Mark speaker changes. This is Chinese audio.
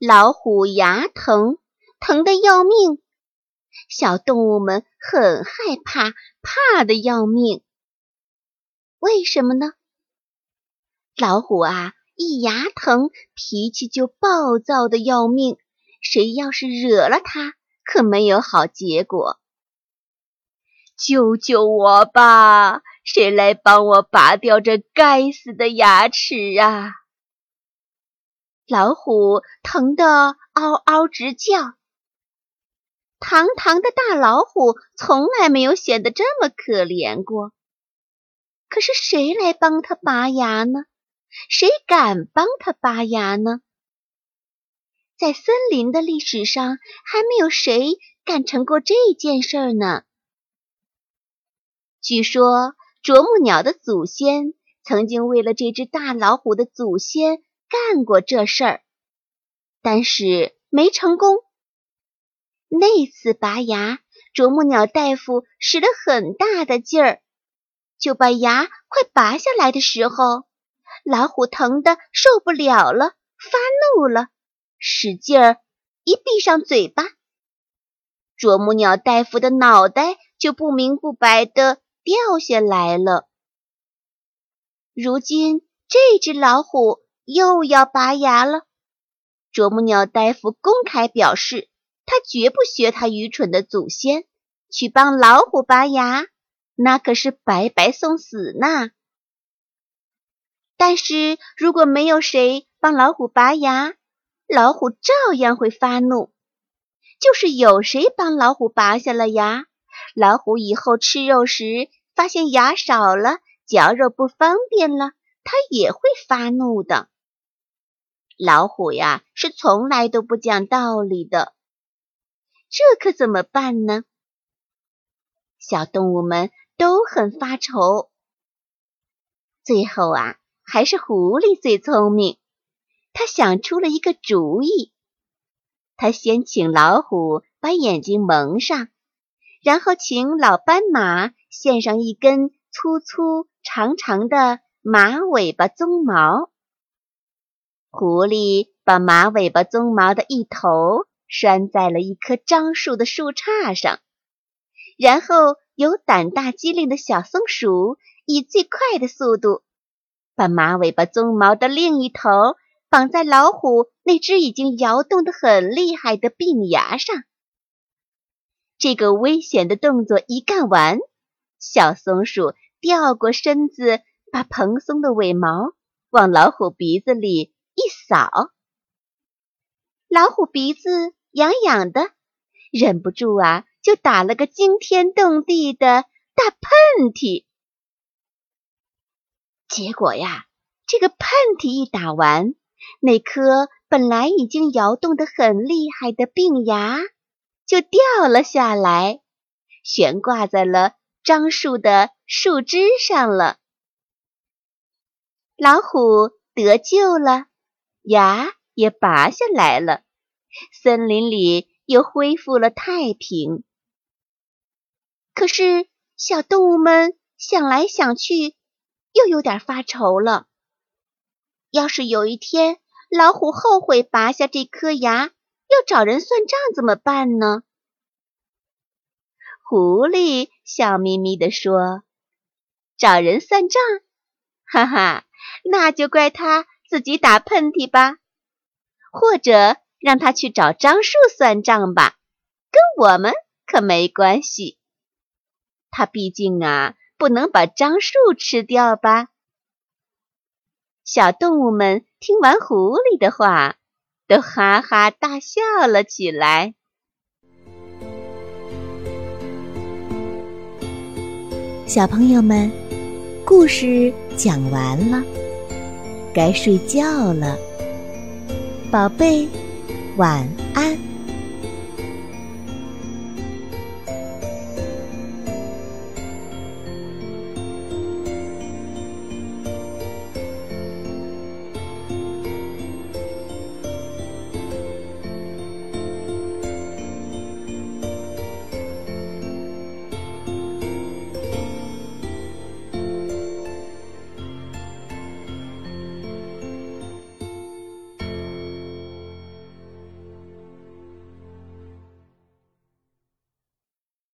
Speaker 1: 老虎牙疼，疼得要命，小动物们很害怕，怕得要命。为什么呢？老虎啊，一牙疼，脾气就暴躁的要命，谁要是惹了它，可没有好结果。救救我吧！谁来帮我拔掉这该死的牙齿啊！老虎疼得嗷嗷直叫。堂堂的大老虎从来没有显得这么可怜过。可是谁来帮他拔牙呢？谁敢帮他拔牙呢？在森林的历史上，还没有谁干成过这件事儿呢。据说啄木鸟的祖先曾经为了这只大老虎的祖先。干过这事儿，但是没成功。那次拔牙，啄木鸟大夫使了很大的劲儿，就把牙快拔下来的时候，老虎疼得受不了了，发怒了，使劲儿一闭上嘴巴，啄木鸟大夫的脑袋就不明不白的掉下来了。如今这只老虎。又要拔牙了，啄木鸟大夫公开表示，他绝不学他愚蠢的祖先去帮老虎拔牙，那可是白白送死呢。但是如果没有谁帮老虎拔牙，老虎照样会发怒。就是有谁帮老虎拔下了牙，老虎以后吃肉时发现牙少了，嚼肉不方便了，它也会发怒的。老虎呀，是从来都不讲道理的，这可怎么办呢？小动物们都很发愁。最后啊，还是狐狸最聪明，他想出了一个主意。他先请老虎把眼睛蒙上，然后请老斑马献上一根粗粗长长的马尾巴鬃毛。狐狸把马尾巴鬃毛的一头拴在了一棵樟树的树杈上，然后有胆大机灵的小松鼠以最快的速度把马尾巴鬃毛的另一头绑在老虎那只已经摇动得很厉害的病牙上。这个危险的动作一干完，小松鼠掉过身子，把蓬松的尾毛往老虎鼻子里。一扫，老虎鼻子痒痒的，忍不住啊，就打了个惊天动地的大喷嚏。结果呀，这个喷嚏一打完，那颗本来已经摇动的很厉害的病牙就掉了下来，悬挂在了樟树的树枝上了。老虎得救了。牙也拔下来了，森林里又恢复了太平。可是小动物们想来想去，又有点发愁了。要是有一天老虎后悔拔下这颗牙，要找人算账怎么办呢？狐狸笑眯眯地说：“找人算账，哈哈，那就怪他。”自己打喷嚏吧，或者让他去找樟树算账吧，跟我们可没关系。他毕竟啊，不能把樟树吃掉吧。小动物们听完狐狸的话，都哈哈大笑了起来。小朋友们，故事讲完了。该睡觉了，
Speaker 2: 宝贝，晚安。